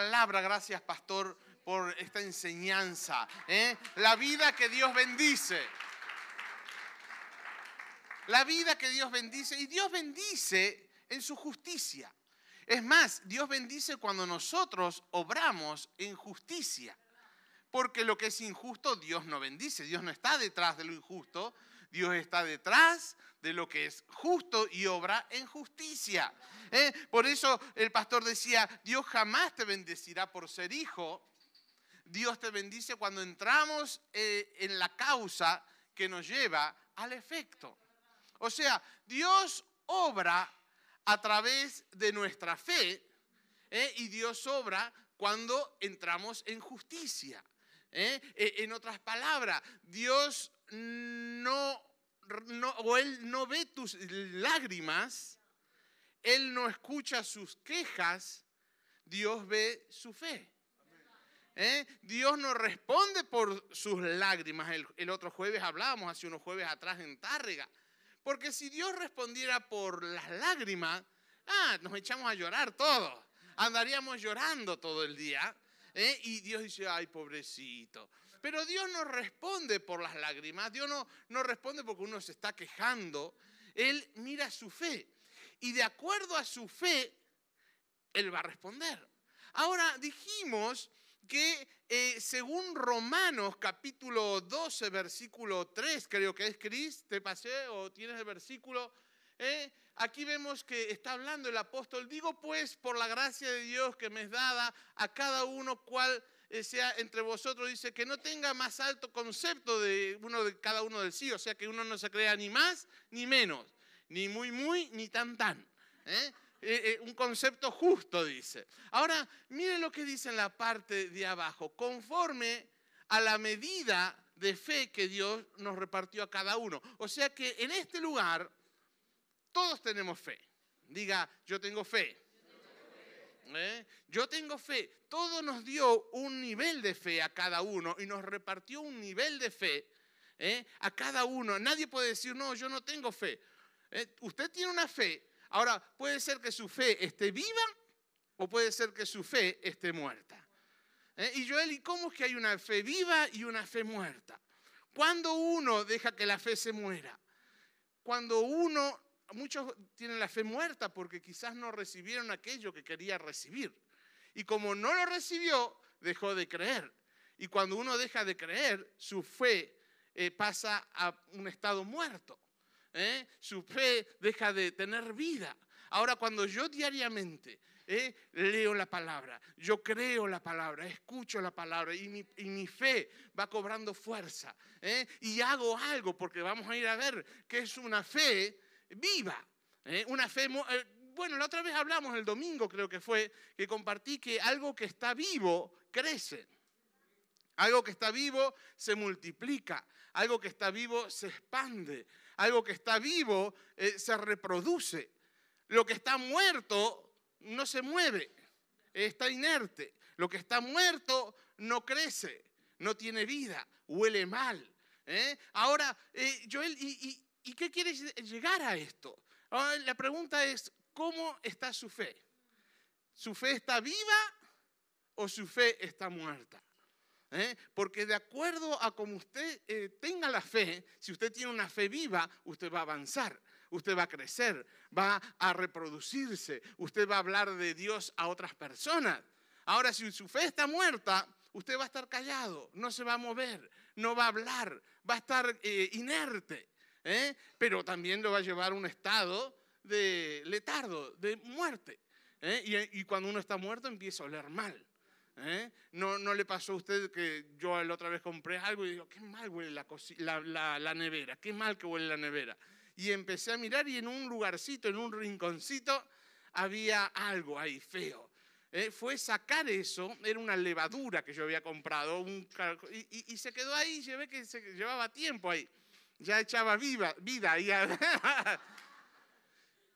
palabra, gracias pastor por esta enseñanza. ¿eh? La vida que Dios bendice. La vida que Dios bendice. Y Dios bendice en su justicia. Es más, Dios bendice cuando nosotros obramos en justicia. Porque lo que es injusto, Dios no bendice. Dios no está detrás de lo injusto. Dios está detrás de lo que es justo y obra en justicia. ¿eh? Por eso el pastor decía, Dios jamás te bendecirá por ser hijo. Dios te bendice cuando entramos eh, en la causa que nos lleva al efecto. O sea, Dios obra a través de nuestra fe ¿eh? y Dios obra cuando entramos en justicia. E, en otras palabras, Dios no, no, o Él no ve tus lágrimas, Él no escucha sus quejas, Dios ve su fe. ¿Eh? Dios no responde por sus lágrimas. El, otro jueves hablábamos, hace unos jueves atrás en Tárrega. Porque si Dios respondiera por las lágrimas, ah, nos echamos a llorar todos. Andaríamos llorando todo el día. ¿eh? Y Dios dice, ay, pobrecito. Pero Dios no responde por las lágrimas, Dios no, no responde porque uno se está quejando. Él mira su fe. Y de acuerdo a su fe, Él va a responder. Ahora dijimos que eh, según Romanos capítulo 12, versículo 3, creo que es Cris, te pasé o tienes el versículo, eh, aquí vemos que está hablando el apóstol, digo pues por la gracia de Dios que me es dada a cada uno cual sea entre vosotros, dice que no tenga más alto concepto de uno de cada uno del sí, o sea que uno no se crea ni más ni menos, ni muy muy ni tan tan. ¿eh? Eh, eh, un concepto justo, dice. Ahora, mire lo que dice en la parte de abajo, conforme a la medida de fe que Dios nos repartió a cada uno. O sea que en este lugar todos tenemos fe. Diga, yo tengo fe. ¿Eh? Yo tengo fe. Todo nos dio un nivel de fe a cada uno y nos repartió un nivel de fe a cada uno. Nadie puede decir, no, yo no tengo fe. Usted tiene una fe, Ahora, puede ser que su fe esté viva o puede ser que su fe esté muerta. ¿Eh? Y Joel, ¿y cómo es que hay una fe viva y una fe muerta? Cuando uno deja que la fe se muera, cuando uno, muchos tienen la fe muerta porque quizás no recibieron aquello que quería recibir. Y como no lo recibió, dejó de creer. Y cuando uno deja de creer, su fe eh, pasa a un estado muerto. ¿eh? su fe deja de tener vida. Ahora, cuando yo diariamente ¿eh? leo la palabra, yo creo la palabra, escucho la palabra y mi, fe va cobrando fuerza ¿eh? y hago algo, porque vamos a ir a ver que es una fe viva, una fe... bueno, la otra vez hablamos el domingo, creo que fue, que compartí que algo que está vivo crece. Algo que está vivo se multiplica, algo que está vivo se expande, algo que está vivo eh, se reproduce. Lo que está muerto no se mueve, está inerte. Lo que está muerto no crece, no tiene vida, huele mal. ¿eh? Ahora, eh, Joel, ¿y, qué quieres llegar a esto? la pregunta es, ¿cómo está su fe? ¿Su fe está viva o su fe está muerta? ¿eh? Porque de acuerdo a como usted eh, tenga la fe, si usted tiene una fe viva, usted va a avanzar, usted va a crecer, va a reproducirse, usted va a hablar de Dios a otras personas. Ahora, si su fe está muerta, usted va a estar callado, no se va a mover, no va a hablar, va a estar eh, inerte, pero también lo va a llevar a un estado de letardo, de muerte. Y, y cuando uno está muerto empieza a oler mal. ¿Eh? No, ¿No le pasó a usted que yo la otra vez compré algo y digo, qué mal huele la, la, nevera, qué mal que huele la nevera? Y empecé a mirar y en un lugarcito, en un rinconcito, había algo ahí feo. ¿Eh? Fue sacar eso, era una levadura que yo había comprado, un, y, y, se quedó ahí, ve que se llevaba tiempo ahí, ya echaba viva, vida. ahí.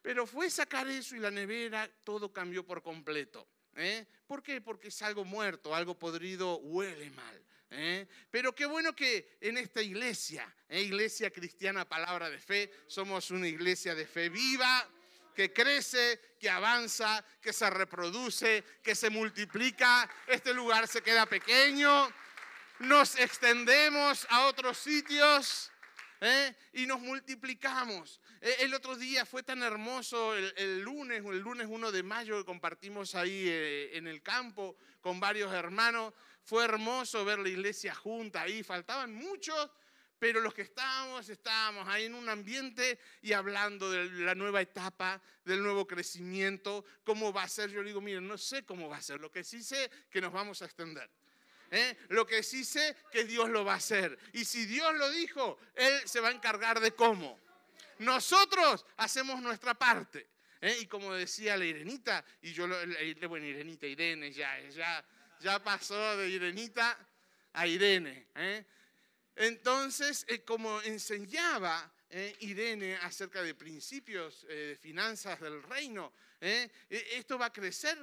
Pero fue sacar eso y la nevera, todo cambió por completo. ¿Eh? ¿Por qué? Porque es algo muerto, algo podrido, huele mal. ¿eh? Pero qué bueno que en esta iglesia, ¿eh? iglesia cristiana, palabra de fe, somos una iglesia de fe viva, que crece, que avanza, que se reproduce, que se multiplica. Este lugar se queda pequeño, nos extendemos a otros sitios ¿eh? y nos multiplicamos. E, el otro día fue tan hermoso, el, lunes, el lunes 1 de mayo que compartimos ahí eh, en el campo con varios hermanos. Fue hermoso ver la iglesia junta ahí, faltaban muchos pero los que estábamos, estábamos ahí en un ambiente y hablando de la nueva etapa, del nuevo crecimiento, cómo va a ser. Yo digo, miren, no sé cómo va a ser, lo que sí sé que nos vamos a extender. ¿Eh? Lo que sí sé que Dios lo va a hacer. Y si Dios lo dijo, Él se va a encargar de cómo. Nosotros hacemos nuestra parte. ¿eh? Y como decía la Irenita, y yo, bueno, Irenita, Irene, ya, ya, ya pasó de Irenita a Irene. ¿eh? Entonces, eh, como enseñaba eh, Irene acerca de principios eh, de finanzas del reino, esto va a crecer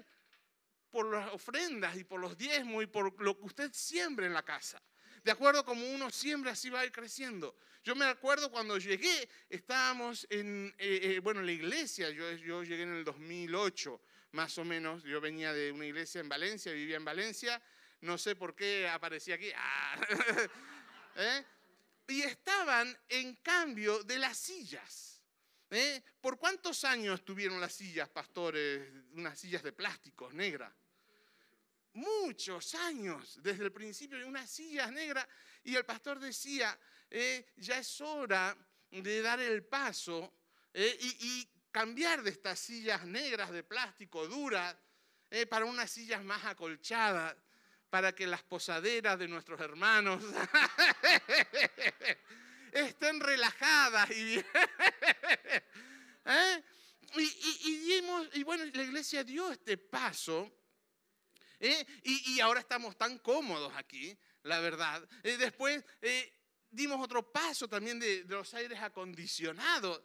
por las ofrendas y por los diezmos y por lo que usted siembre en la casa. De acuerdo como uno siembra, así va a ir creciendo. Yo me acuerdo cuando llegué, estábamos en, bueno, en la iglesia, yo, yo llegué en el 2008, más o menos, yo venía de una iglesia en Valencia, vivía en Valencia, no sé por qué aparecía aquí. Ah, ¿eh? y estaban en cambio de las sillas. ¿eh? ¿Por cuántos años tuvieron las sillas, pastores, unas sillas de plástico negras? Muchos años, desde el principio, de unas sillas negras. Y el pastor decía, ¿eh? ya es hora de dar el paso y, y, cambiar de estas sillas negras de plástico duras para unas sillas más acolchadas para que las posaderas de nuestros hermanos estén relajadas y, ¿eh? y, bueno, la iglesia dio este paso ¿eh? y, ahora estamos tan cómodos aquí, la verdad. Eh, después dimos otro paso también de, de los aires acondicionados.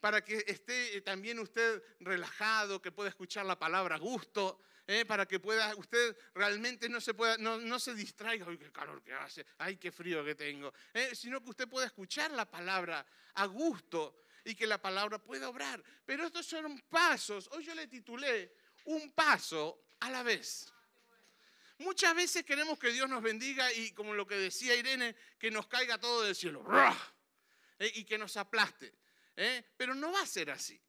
para que esté también usted relajado, que pueda escuchar la palabra a gusto. ¿eh? para que pueda usted realmente no se, pueda, no, se distraiga, ¡ay, qué calor que hace! ¡Ay, qué frío que tengo! ¿eh? Sino que usted pueda escuchar la palabra a gusto y que la palabra pueda obrar. Pero estos son pasos, hoy yo le titulé Un paso a la vez. Muchas veces queremos que Dios nos bendiga y como lo que decía Irene, que nos caiga todo del cielo ¿eh? y que nos aplaste. Pero no va a ser así.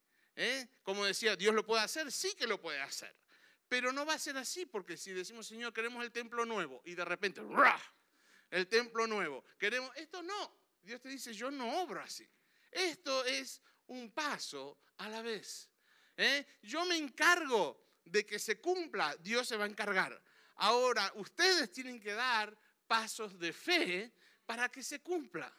Como decía, Dios lo puede hacer, sí que lo puede hacer. Pero no va a ser así, porque si decimos, Señor, queremos el templo nuevo, y de repente, el templo nuevo, queremos, esto no. Dios te dice, yo no obro así. Esto es un paso a la vez. ¿eh? Yo me encargo de que se cumpla, Dios se va a encargar. Ahora, ustedes tienen que dar pasos de fe para que se cumpla.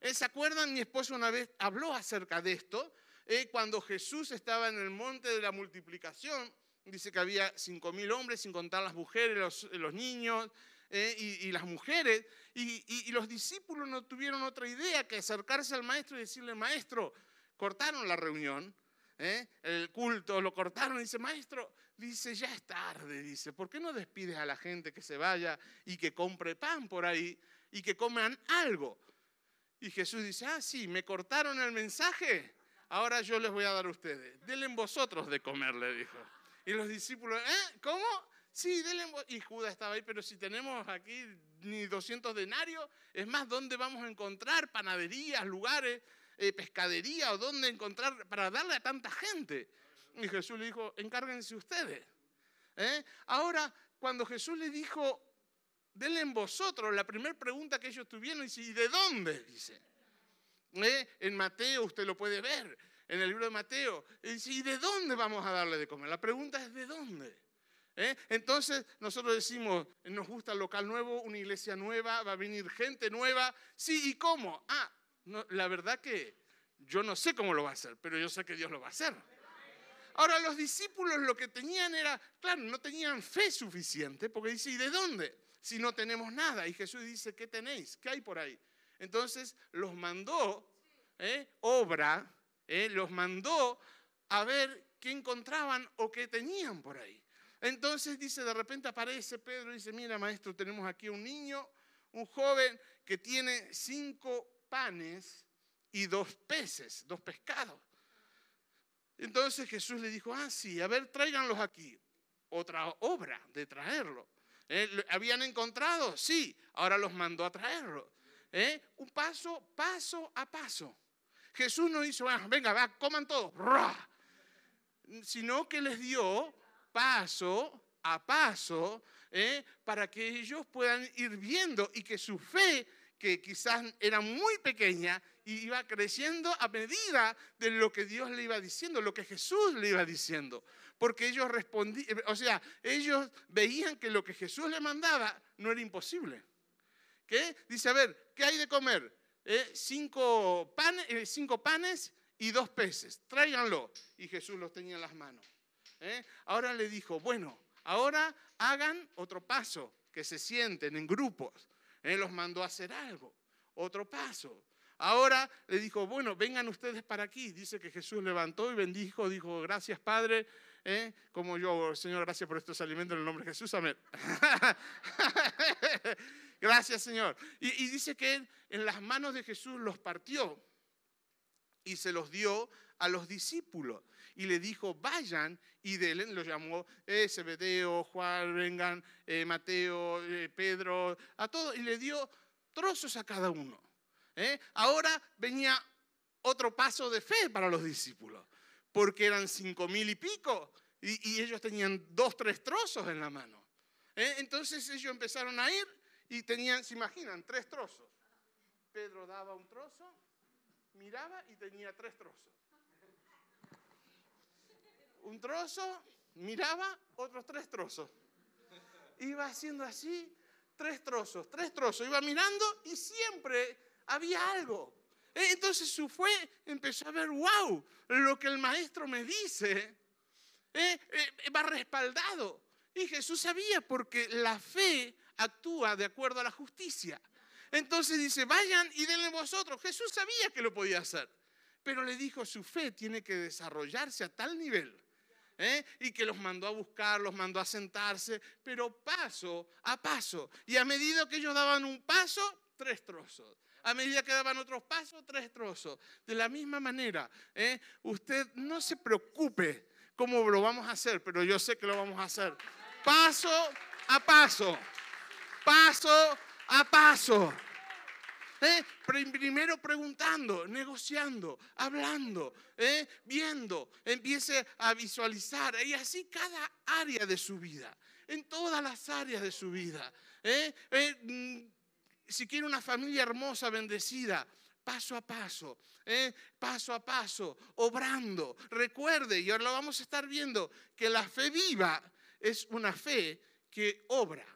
¿Eh? ¿Se acuerdan? Mi esposo una vez habló acerca de esto, ¿eh? cuando Jesús estaba en el monte de la multiplicación Dice que había cinco mil hombres, sin contar las mujeres, los, niños eh, y, las mujeres. Y, los discípulos no tuvieron otra idea que acercarse al maestro y decirle, maestro, cortaron la reunión, eh, el culto, lo cortaron. Y dice, maestro, dice, ya es tarde, dice, ¿por qué no despides a la gente que se vaya y que compre pan por ahí y que coman algo? Y Jesús dice, ah, sí, me cortaron el mensaje, ahora yo les voy a dar a ustedes. Denle vosotros de comer, le dijo. Y los discípulos, ¿eh? ¿Cómo? Sí, denle. Y Judas estaba ahí, pero si tenemos aquí ni 200 denarios, es más, ¿dónde vamos a encontrar panaderías, lugares, eh, pescadería o dónde encontrar para darle a tanta gente? Y Jesús le dijo, encárguense ustedes. ¿eh? Ahora, cuando Jesús le dijo, denle en vosotros, la primera pregunta que ellos tuvieron, dice, ¿y de dónde? Dice. ¿Eh? En Mateo usted lo puede ver en el libro de Mateo. Y dice, ¿y de dónde vamos a darle de comer? La pregunta es, ¿de dónde? Entonces nosotros decimos, nos gusta el local nuevo, una iglesia nueva, va a venir gente nueva. Sí, ¿y cómo? Ah, la verdad que yo no sé cómo lo va a hacer, pero yo sé que Dios lo va a hacer. Ahora los discípulos lo que tenían era, claro, no tenían fe suficiente, porque dice, ¿y de dónde? Si no tenemos nada. Y Jesús dice, ¿qué tenéis? ¿Qué hay por ahí? Entonces los mandó, ¿eh? obra, ¿eh? los mandó a ver qué encontraban o qué tenían por ahí. Entonces dice, de repente aparece Pedro y dice, mira maestro, tenemos aquí un niño, un joven que tiene cinco panes y dos peces, dos pescados. Entonces Jesús le dijo, ah, sí, a ver, tráiganlos aquí. Otra obra de traerlo. ¿Eh? ¿Habían encontrado? Sí, ahora los mandó a traerlo. ¿Eh? Un paso, paso a paso. Jesús no hizo, ah, venga, va, coman todo, sino que les dio paso a paso ¿eh? para que ellos puedan ir viendo y que su fe, que quizás era muy pequeña, iba creciendo a medida de lo que Dios le iba diciendo, lo que Jesús le iba diciendo. Porque ellos respondían, o sea, ellos veían que lo que Jesús le mandaba no era imposible. ¿Qué? Dice, a ver, ¿qué hay de comer? ¿Eh? cinco, panes, eh, cinco panes y dos peces, tráiganlo. Y Jesús los tenía en las manos. ¿Eh? Ahora le dijo, bueno, ahora hagan otro paso, que se sienten en grupos. Él los mandó a hacer algo, otro paso. Ahora le dijo, bueno, vengan ustedes para aquí. Dice que Jesús levantó y bendijo, dijo, gracias Padre, ¿eh? como yo, Señor, gracias por estos alimentos en el nombre de Jesús, amén. gracias Señor. Y, dice que en las manos de Jesús los partió y se los dio a los discípulos. Y le dijo, vayan, y de lo llamó eh, Juan, vengan, eh, Mateo, eh, Pedro, a todos, y le dio trozos a cada uno. ¿eh? Ahora venía otro paso de fe para los discípulos, porque eran cinco mil y pico, y, ellos tenían dos, tres trozos en la mano. Entonces ellos empezaron a ir y tenían, se imaginan, tres trozos. Pedro daba un trozo, miraba y tenía tres trozos. Un trozo, miraba otros tres trozos. Iba haciendo así, tres trozos, tres trozos. Iba mirando y siempre había algo. Eh, entonces su fue empezó a ver, wow, lo que el maestro me dice eh, eh, va respaldado. Y Jesús sabía porque la fe actúa de acuerdo a la justicia. Entonces dice, vayan y denle vosotros. Jesús sabía que lo podía hacer, pero le dijo, su fe tiene que desarrollarse a tal nivel. ¿Eh? Y que los mandó a buscar, los mandó a sentarse, pero paso a paso. Y a medida que ellos daban un paso, tres trozos. A medida que daban otros pasos, tres trozos. De la misma manera, ¿eh? usted no se preocupe cómo lo vamos a hacer, pero yo sé que lo vamos a hacer. Paso a paso. Paso a paso. ¿Eh? Primero preguntando, negociando, hablando, ¿eh? viendo, empiece a visualizar y así cada área de su vida, en todas las áreas de su vida. ¿eh? Mm, si quiere una familia hermosa, bendecida, paso a paso, paso a paso, obrando. Recuerde, y ahora lo vamos a estar viendo, que la fe viva es una fe que obra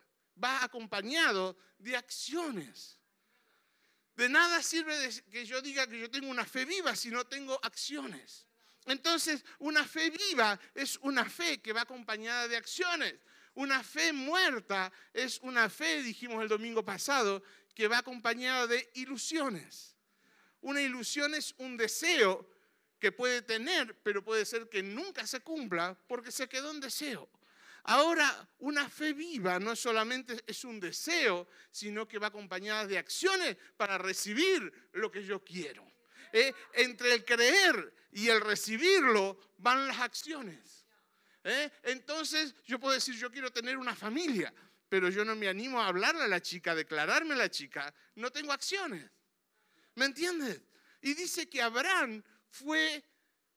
va acompañado de acciones. De nada sirve que yo diga que yo tengo una fe viva si no tengo acciones. Entonces, una fe viva es una fe que va acompañada de acciones. Una fe muerta es una fe, dijimos el domingo pasado, que va acompañada de ilusiones. Una ilusión es un deseo que puede tener, pero puede ser que nunca se cumpla porque se quedó en deseo. Ahora, una fe viva no solamente es un deseo, sino que va acompañada de acciones para recibir lo que yo quiero. Eh, entre el creer y el recibirlo van las acciones. Eh, entonces, yo puedo decir, yo quiero tener una familia, pero yo no me animo a hablarle a la chica, a declararme a la chica, no tengo acciones. ¿Me entiendes? Y dice que Abraham fue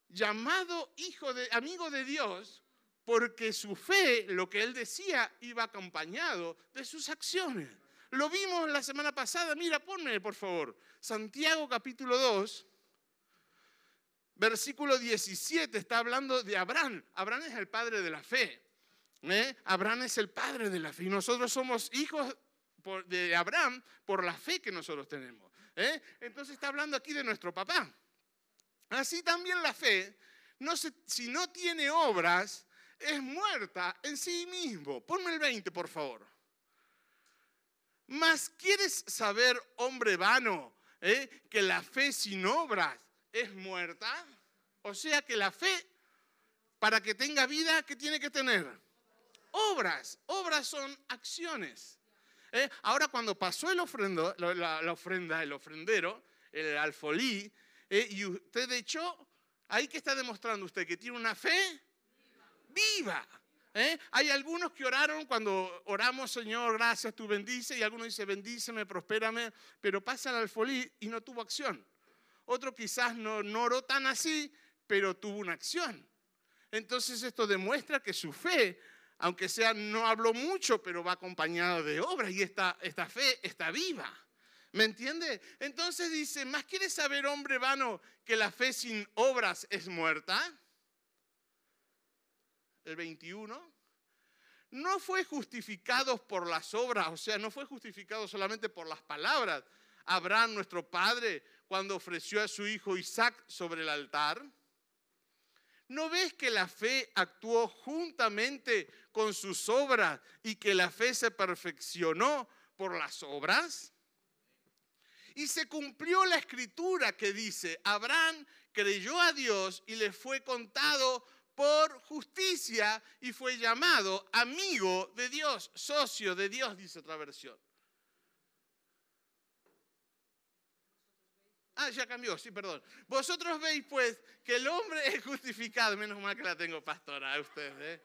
llamado hijo de amigo de Dios porque su fe, lo que él decía, iba acompañado de sus acciones. Lo vimos la semana pasada, mira, ponme por favor, Santiago capítulo 2, versículo 17, está hablando de Abraham. Abraham es el padre de la fe. ¿eh? Abraham es el padre de la fe y nosotros somos hijos de Abraham por la fe que nosotros tenemos. ¿eh? Entonces está hablando aquí de nuestro papá. Así también la fe, si no tiene obras, es muerta en sí mismo. Ponme el 20, por favor. Mas quieres saber, hombre vano, eh, que la fe sin obras es muerta. O sea que la fe, para que tenga vida, ¿qué tiene que tener? Obras. Obras son acciones. Eh, ahora cuando pasó el ofrendo, la, ofrenda, el ofrendero, el alfolí, eh, y usted echó Ahí que está demostrando usted que tiene una fe viva. ¿eh? Hay algunos que oraron cuando oramos, Señor, gracias, tú bendice, y algunos dicen, bendíceme, prospérame, pero pasa al alfolí y no tuvo acción. Otro quizás no, no oró tan así, pero tuvo una acción. Entonces esto demuestra que su fe, aunque sea no habló mucho, pero va acompañado de obras y esta, esta fe está viva. ¿Me entiende? Entonces dice, ¿más quieres saber, hombre vano, que la fe sin obras es muerta? El 21. No fue justificado por las obras, o sea, no fue justificado solamente por las palabras. Abraham, nuestro padre, cuando ofreció a su hijo Isaac sobre el altar. ¿No ves que la fe actuó juntamente con sus obras y que la fe se perfeccionó por las obras? Y se cumplió la escritura que dice, Abraham creyó a Dios y le fue contado por justicia y fue llamado amigo de Dios, socio de Dios, dice otra versión. Ah, ya cambió, sí, perdón. Vosotros veis pues que el hombre es justificado, menos mal que la tengo pastora, ustedes. ¿eh?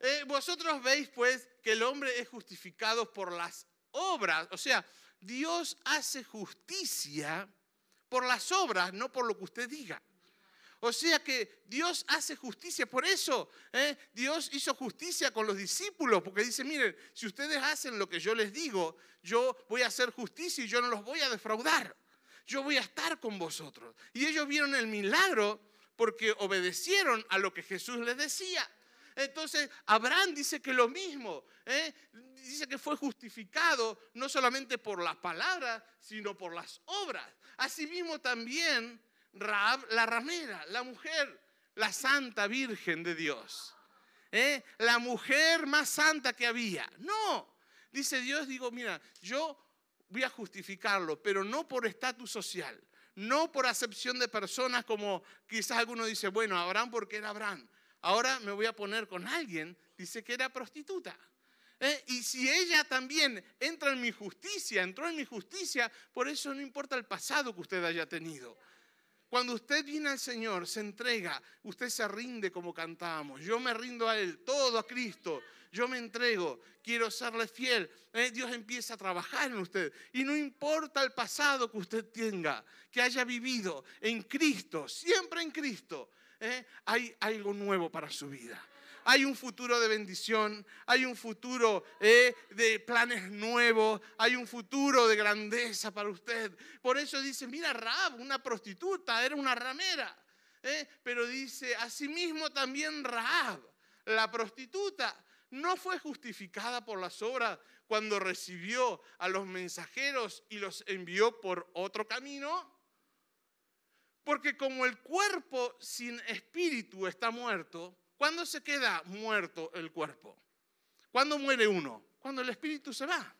Eh, vosotros veis pues que el hombre es justificado por las obras, o sea, Dios hace justicia por las obras, no por lo que usted diga. O sea que Dios hace justicia. Por eso ¿eh? Dios hizo justicia con los discípulos, porque dice, miren, si ustedes hacen lo que yo les digo, yo voy a hacer justicia y yo no los voy a defraudar. Yo voy a estar con vosotros. Y ellos vieron el milagro porque obedecieron a lo que Jesús les decía. Entonces, Abraham dice que lo mismo, ¿eh? dice que fue justificado no solamente por las palabras, sino por las obras. Asimismo también Raab, la ramera, la mujer, la santa virgen de Dios. ¿eh? La mujer más santa que había. No, dice Dios, digo, mira, yo voy a justificarlo, pero no por estatus social, no por acepción de personas como quizás alguno dice, bueno, Abraham porque era Abraham. Ahora me voy a poner con alguien, dice que era prostituta. ¿Eh? Y si ella también entra en mi justicia, entró en mi justicia, por eso no importa el pasado que usted haya tenido. Cuando usted viene al Señor, se entrega, usted se rinde como cantábamos. Yo me rindo a Él, todo a Cristo. Yo me entrego, quiero serle fiel. ¿Eh? Dios empieza a trabajar en usted. Y no importa el pasado que usted tenga, que haya vivido en Cristo, siempre en Cristo. ¿eh? hay algo nuevo para su vida. Hay un futuro de bendición, hay un futuro ¿eh? de planes nuevos, hay un futuro de grandeza para usted. Por eso dice, mira, Raab, una prostituta, era una ramera. ¿eh? Pero dice, asimismo también Raab, la prostituta, no fue justificada por las obras cuando recibió a los mensajeros y los envió por otro camino. Porque como el cuerpo sin espíritu está muerto, ¿cuándo se queda muerto el cuerpo? ¿Cuándo muere uno? Cuando el espíritu se va.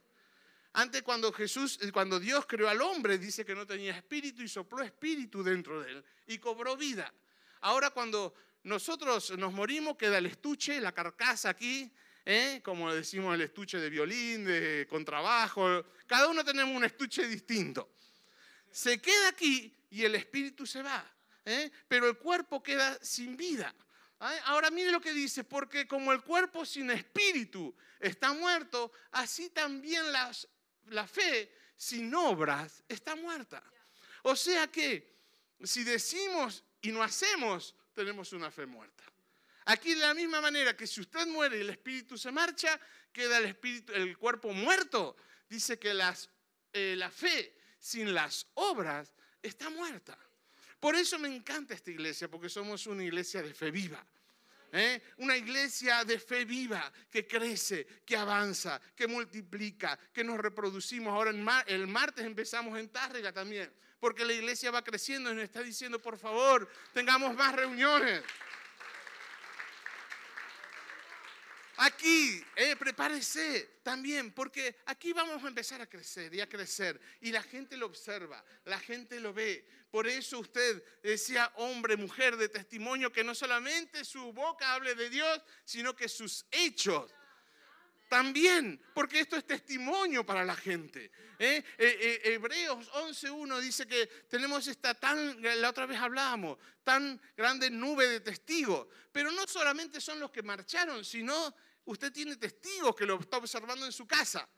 Antes cuando Jesús, cuando Dios creó al hombre, dice que no tenía espíritu y sopló espíritu dentro de él y cobró vida. Ahora cuando nosotros nos morimos, queda el estuche, la carcasa aquí, ¿eh? como decimos el estuche de violín, de contrabajo. Cada uno tenemos un estuche distinto. Se queda aquí y el espíritu se va, ¿eh? pero el cuerpo queda sin vida. Ahora mire lo que dice, porque como el cuerpo sin espíritu está muerto, así también la fe sin obras está muerta. O sea que si decimos y no hacemos, tenemos una fe muerta. Aquí de la misma manera que si usted muere y el espíritu se marcha, queda el, espíritu, el cuerpo muerto. Dice que eh, la fe sin las obras está muerta. Por eso me encanta esta iglesia, porque somos una iglesia de fe viva. ¿eh? Una iglesia de fe viva que crece, que avanza, que multiplica, que nos reproducimos. Ahora el martes empezamos en Tárrega también, porque la iglesia va creciendo y nos está diciendo, por favor, tengamos más reuniones. Aquí, eh, prepárese también, porque aquí vamos a empezar a crecer y a crecer. Y la gente lo observa, la gente lo ve. Por eso usted decía, hombre, mujer de testimonio, que no solamente su boca hable de Dios, sino que sus hechos También, porque esto es testimonio para la gente. ¿eh? Eh, eh, Hebreos 11.1 dice que tenemos esta tan, la otra vez hablábamos, tan grande nube de testigos. Pero no solamente son los que marcharon, sino usted tiene testigos que lo está observando en su casa.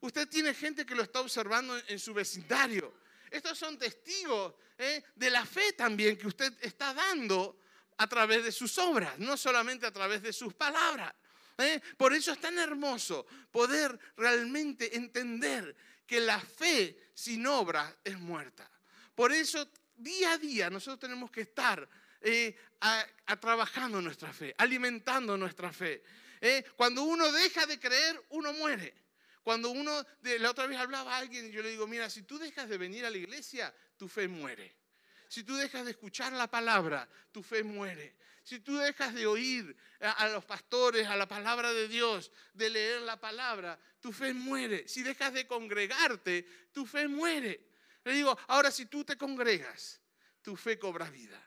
Usted tiene gente que lo está observando en su vecindario. Estos son testigos de la fe también que usted está dando a través de sus obras, no solamente a través de sus palabras. ¿Eh? Por eso es tan hermoso poder realmente entender que la fe sin obra es muerta. Por eso día a día nosotros tenemos que estar eh, trabajando nuestra fe, alimentando nuestra fe. ¿eh? Cuando uno deja de creer, uno muere. Cuando uno, de, la otra vez hablaba a alguien y yo le digo, mira, si tú dejas de venir a la iglesia, tu fe muere. Si tú dejas de escuchar la palabra, tu fe muere. Si tú dejas de oír a, los pastores, a la palabra de Dios, de leer la palabra, tu fe muere. Si dejas de congregarte, tu fe muere. Le digo, ahora si tú te congregas, tu fe cobra vida.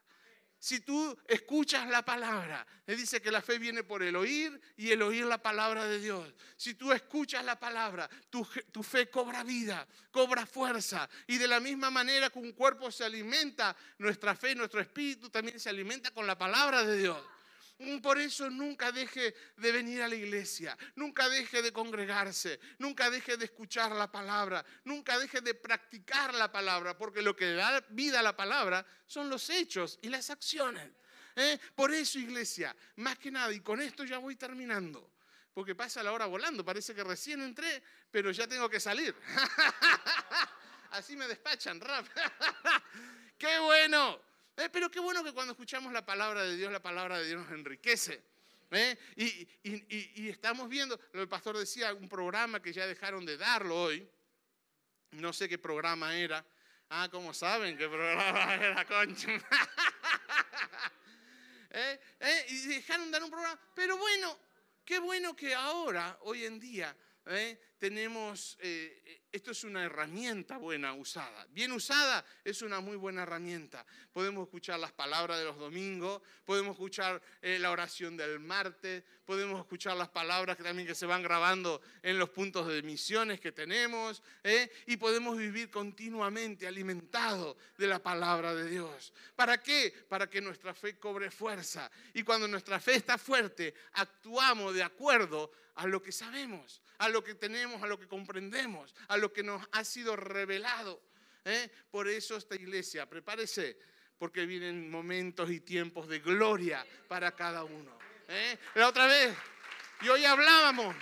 Si tú escuchas la palabra, le dice que la fe viene por el oír y el oír la palabra de Dios. Si tú escuchas la palabra, tu, tu, fe cobra vida, cobra fuerza. Y de la misma manera que un cuerpo se alimenta, nuestra fe, nuestro espíritu también se alimenta con la palabra de Dios. Mm, por eso nunca deje de venir a la iglesia, nunca deje de congregarse, nunca deje de escuchar la palabra, nunca deje de practicar la palabra, porque lo que da vida a la palabra son los hechos y las acciones. ¿eh? Por eso, iglesia, más que nada, y con esto ya voy terminando, porque pasa la hora volando, parece que recién entré, pero ya tengo que salir. Así me despachan, rap. ¡Qué bueno! Eh, pero qué bueno que cuando escuchamos la palabra de Dios, la palabra de Dios nos enriquece. ¿eh? Y, estamos viendo, el pastor decía, un programa que ya dejaron de darlo hoy. No sé qué programa era. Ah, ¿cómo saben qué programa era, concha? ¿Eh? Y dejaron de dar un programa. Pero bueno, qué bueno que ahora, hoy en día, tenemos esto es una herramienta buena usada. Bien usada es una muy buena herramienta. Podemos escuchar las palabras de los domingos, podemos escuchar eh, la oración del martes, podemos escuchar las palabras que también que se van grabando en los puntos de misiones que tenemos ¿eh? y podemos vivir continuamente alimentados de la palabra de Dios. ¿Para qué? Para que nuestra fe cobre fuerza. Y cuando nuestra fe está fuerte, actuamos de acuerdo a lo que sabemos, a lo que tenemos, a lo que comprendemos, a lo que nos ha sido revelado. ¿eh? Por eso esta iglesia, prepárese, porque vienen momentos y tiempos de gloria para cada uno. ¿eh? La otra vez, y hoy hablábamos,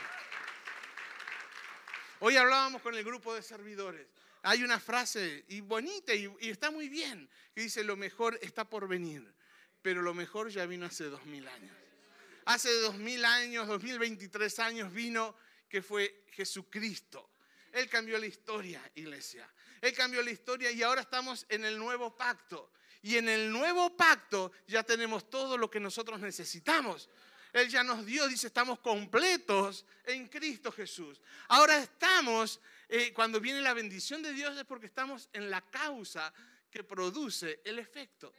hoy hablábamos con el grupo de servidores. Hay una frase y bonita y, y está muy bien, que dice, lo mejor está por venir, pero lo mejor ya vino hace dos mil años. Hace dos mil años, dos mil veintitrés años vino que fue Jesucristo. Él cambió la historia, iglesia. Él cambió la historia y ahora estamos en el nuevo pacto. Y en el nuevo pacto ya tenemos todo lo que nosotros necesitamos. Él ya nos dio, dice, estamos completos en Cristo Jesús. Ahora estamos, eh, cuando viene la bendición de Dios es porque estamos en la causa que produce el efecto.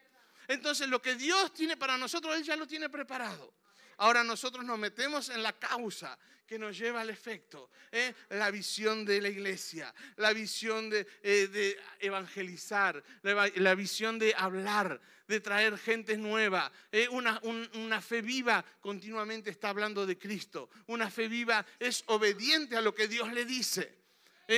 Entonces lo que Dios tiene para nosotros, Él ya lo tiene preparado. Ahora nosotros nos metemos en la causa que nos lleva al efecto. ¿eh? La visión de la iglesia, la visión de, eh, evangelizar, la, visión de hablar, de traer gente nueva. ¿eh? Una, una fe viva continuamente está hablando de Cristo. Una fe viva es obediente a lo que Dios le dice.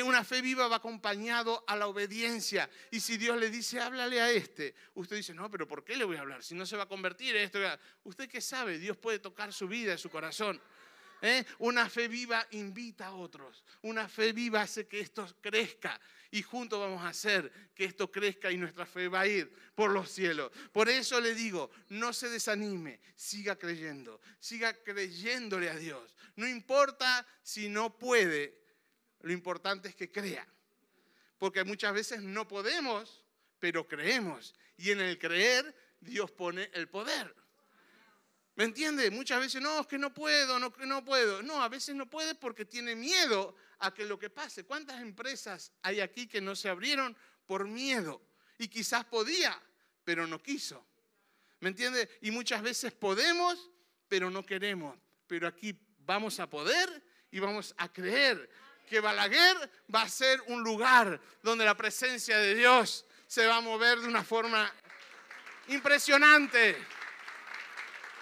Una fe viva va acompañado a la obediencia. Y si Dios le dice, háblale a este, usted dice, no, pero ¿por qué le voy a hablar? Si no se va a convertir en esto. Usted qué sabe, Dios puede tocar su vida, su corazón. ¿Eh? Una fe viva invita a otros. Una fe viva hace que esto crezca. Y juntos vamos a hacer que esto crezca y nuestra fe va a ir por los cielos. Por eso le digo, no se desanime, siga creyendo, siga creyéndole a Dios. No importa si no puede, lo importante es que crea. Porque muchas veces no podemos, pero creemos. Y en el creer, Dios pone el poder. ¿Me entiende? Muchas veces, no, es que no puedo, no, no puedo. No, a veces no puede porque tiene miedo a que lo que pase. ¿Cuántas empresas hay aquí que no se abrieron por miedo? Y quizás podía, pero no quiso. ¿Me entiende? Y muchas veces podemos, pero no queremos. Pero aquí vamos a poder y vamos a creer que Balaguer va a ser un lugar donde la presencia de Dios se va a mover de una forma impresionante.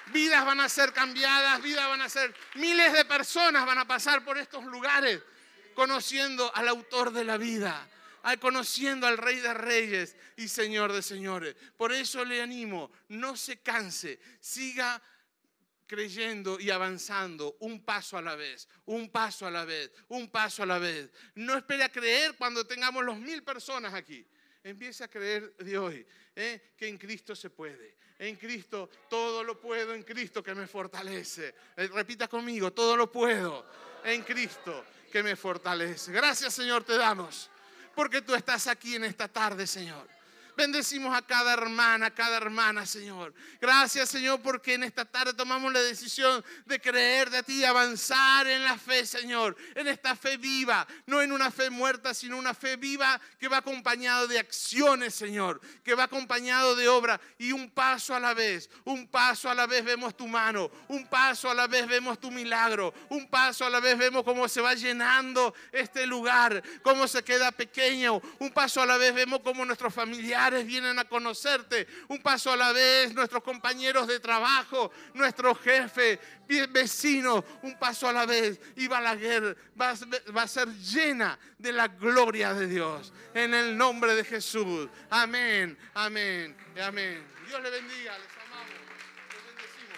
Vidas van a ser cambiadas, vidas van a ser, miles de personas van a pasar por estos lugares conociendo al autor de la vida, conociendo al Rey de Reyes y Señor de Señores. Por eso le animo, no se canse, siga creyendo y avanzando un paso a la vez, un paso a la vez, un paso a la vez. No espere a creer cuando tengamos los mil personas aquí. Empiece a creer de hoy ¿eh? que en Cristo se puede. En Cristo todo lo puedo, en Cristo que me fortalece. Eh, repita conmigo, todo lo puedo en Cristo que me fortalece. Gracias Señor te damos porque tú estás aquí en esta tarde, Señor. Bendecimos a cada hermana, a cada hermana, Señor. Gracias, Señor, porque en esta tarde tomamos la decisión de creer de ti, avanzar en la fe, Señor. En esta fe viva, no en una fe muerta, sino una fe viva que va acompañado de acciones, Señor. Que va acompañado de obra y un paso a la vez. Un paso a la vez vemos tu mano. Un paso a la vez vemos tu milagro. Un paso a la vez vemos cómo se va llenando este lugar, cómo se queda pequeño. Un paso a la vez vemos cómo nuestros vienen a conocerte. Un paso a la vez, nuestros compañeros de trabajo, nuestro jefe, vecino, un paso a la vez. Y Balaguer va, va a ser llena de la gloria de Dios. En el nombre de Jesús. Amén, amén, amén. Dios le bendiga.